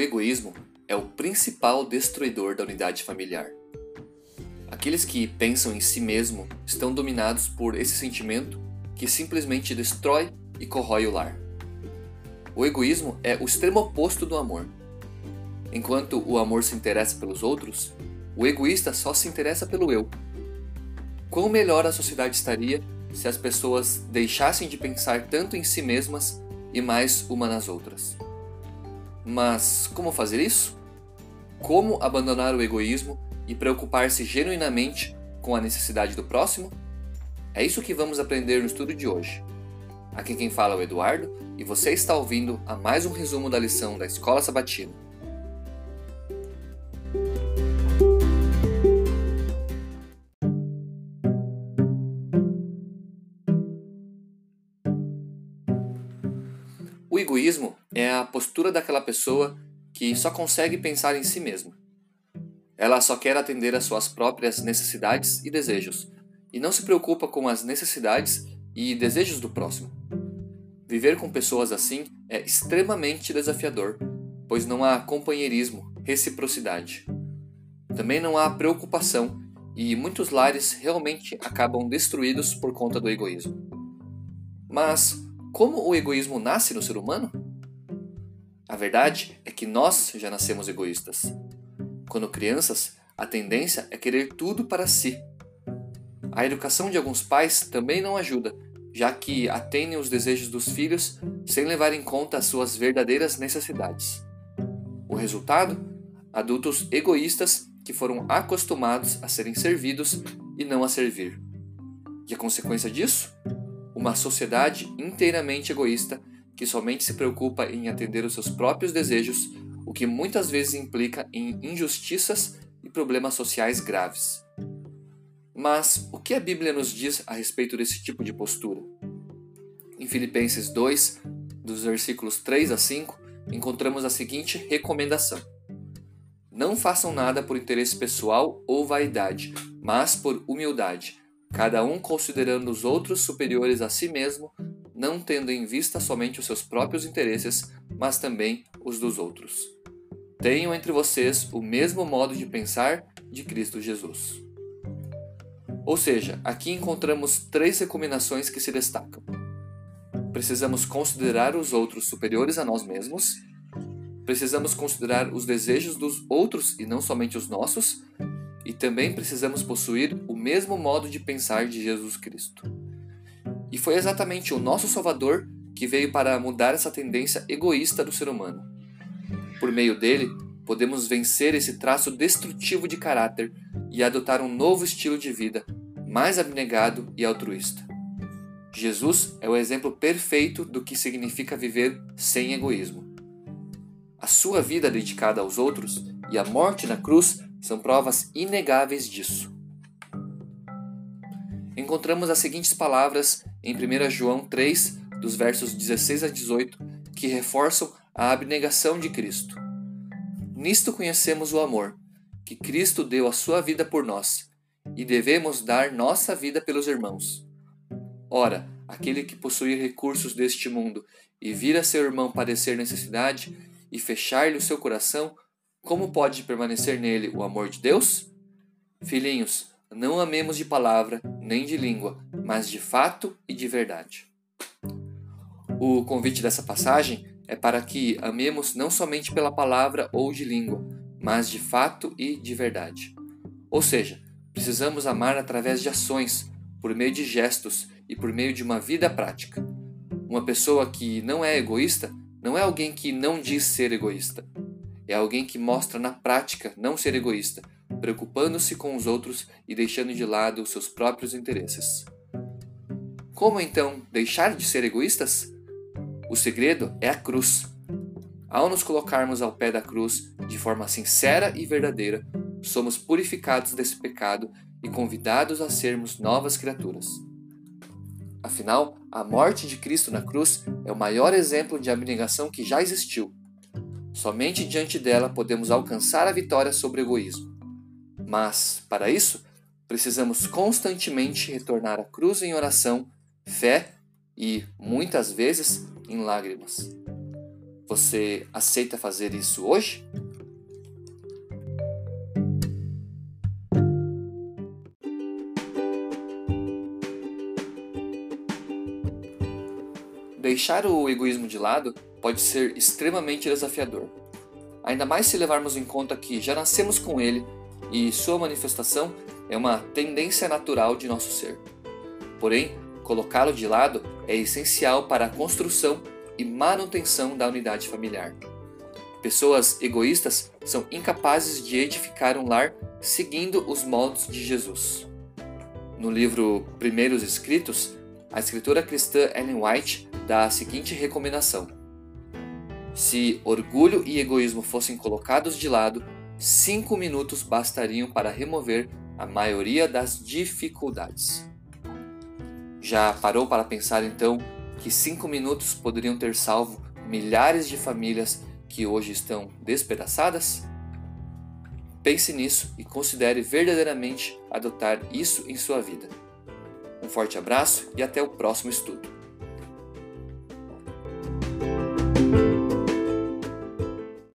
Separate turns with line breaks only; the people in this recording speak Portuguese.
egoísmo é o principal destruidor da unidade familiar. Aqueles que pensam em si mesmo estão dominados por esse sentimento que simplesmente destrói e corrói o lar. O egoísmo é o extremo oposto do amor. Enquanto o amor se interessa pelos outros, o egoísta só se interessa pelo eu. Quão melhor a sociedade estaria se as pessoas deixassem de pensar tanto em si mesmas e mais uma nas outras. Mas como fazer isso? Como abandonar o egoísmo e preocupar-se genuinamente com a necessidade do próximo? É isso que vamos aprender no estudo de hoje. Aqui quem fala é o Eduardo e você está ouvindo a mais um resumo da lição da Escola Sabatina. O egoísmo é a postura daquela pessoa que só consegue pensar em si mesma. Ela só quer atender às suas próprias necessidades e desejos, e não se preocupa com as necessidades e desejos do próximo. Viver com pessoas assim é extremamente desafiador, pois não há companheirismo, reciprocidade. Também não há preocupação, e muitos lares realmente acabam destruídos por conta do egoísmo. Mas como o egoísmo nasce no ser humano? A verdade é que nós já nascemos egoístas. Quando crianças, a tendência é querer tudo para si. A educação de alguns pais também não ajuda, já que atendem os desejos dos filhos sem levar em conta as suas verdadeiras necessidades. O resultado? Adultos egoístas que foram acostumados a serem servidos e não a servir. E a consequência disso? Uma sociedade inteiramente egoísta que somente se preocupa em atender os seus próprios desejos, o que muitas vezes implica em injustiças e problemas sociais graves. Mas o que a Bíblia nos diz a respeito desse tipo de postura? Em Filipenses 2, dos versículos 3 a 5, encontramos a seguinte recomendação: Não façam nada por interesse pessoal ou vaidade, mas por humildade cada um considerando os outros superiores a si mesmo, não tendo em vista somente os seus próprios interesses, mas também os dos outros. Tenham entre vocês o mesmo modo de pensar de Cristo Jesus. Ou seja, aqui encontramos três recomendações que se destacam. Precisamos considerar os outros superiores a nós mesmos, precisamos considerar os desejos dos outros e não somente os nossos, e também precisamos possuir o mesmo modo de pensar de Jesus Cristo. E foi exatamente o nosso Salvador que veio para mudar essa tendência egoísta do ser humano. Por meio dele, podemos vencer esse traço destrutivo de caráter e adotar um novo estilo de vida, mais abnegado e altruísta. Jesus é o exemplo perfeito do que significa viver sem egoísmo. A sua vida dedicada aos outros e a morte na cruz são provas inegáveis disso. Encontramos as seguintes palavras em 1 João 3, dos versos 16 a 18, que reforçam a abnegação de Cristo. Nisto conhecemos o amor, que Cristo deu a sua vida por nós, e devemos dar nossa vida pelos irmãos. Ora, aquele que possui recursos deste mundo e vir a seu irmão padecer necessidade e fechar-lhe o seu coração, como pode permanecer nele o amor de Deus? Filhinhos, não amemos de palavra nem de língua, mas de fato e de verdade. O convite dessa passagem é para que amemos não somente pela palavra ou de língua, mas de fato e de verdade. Ou seja, precisamos amar através de ações, por meio de gestos e por meio de uma vida prática. Uma pessoa que não é egoísta não é alguém que não diz ser egoísta, é alguém que mostra na prática não ser egoísta, preocupando-se com os outros e deixando de lado os seus próprios interesses. Como então deixar de ser egoístas? O segredo é a cruz. Ao nos colocarmos ao pé da cruz de forma sincera e verdadeira, somos purificados desse pecado e convidados a sermos novas criaturas. Afinal, a morte de Cristo na cruz é o maior exemplo de abnegação que já existiu Somente diante dela podemos alcançar a vitória sobre o egoísmo. Mas, para isso, precisamos constantemente retornar à cruz em oração, fé e, muitas vezes, em lágrimas. Você aceita fazer isso hoje? Deixar o egoísmo de lado pode ser extremamente desafiador. Ainda mais se levarmos em conta que já nascemos com ele e sua manifestação é uma tendência natural de nosso ser. Porém, colocá-lo de lado é essencial para a construção e manutenção da unidade familiar. Pessoas egoístas são incapazes de edificar um lar seguindo os moldes de Jesus. No livro Primeiros Escritos, a escritora cristã Ellen White dá a seguinte recomendação: Se orgulho e egoísmo fossem colocados de lado, cinco minutos bastariam para remover a maioria das dificuldades. Já parou para pensar então que cinco minutos poderiam ter salvo milhares de famílias que hoje estão despedaçadas? Pense nisso e considere verdadeiramente adotar isso em sua vida. Um forte abraço e até o próximo estudo.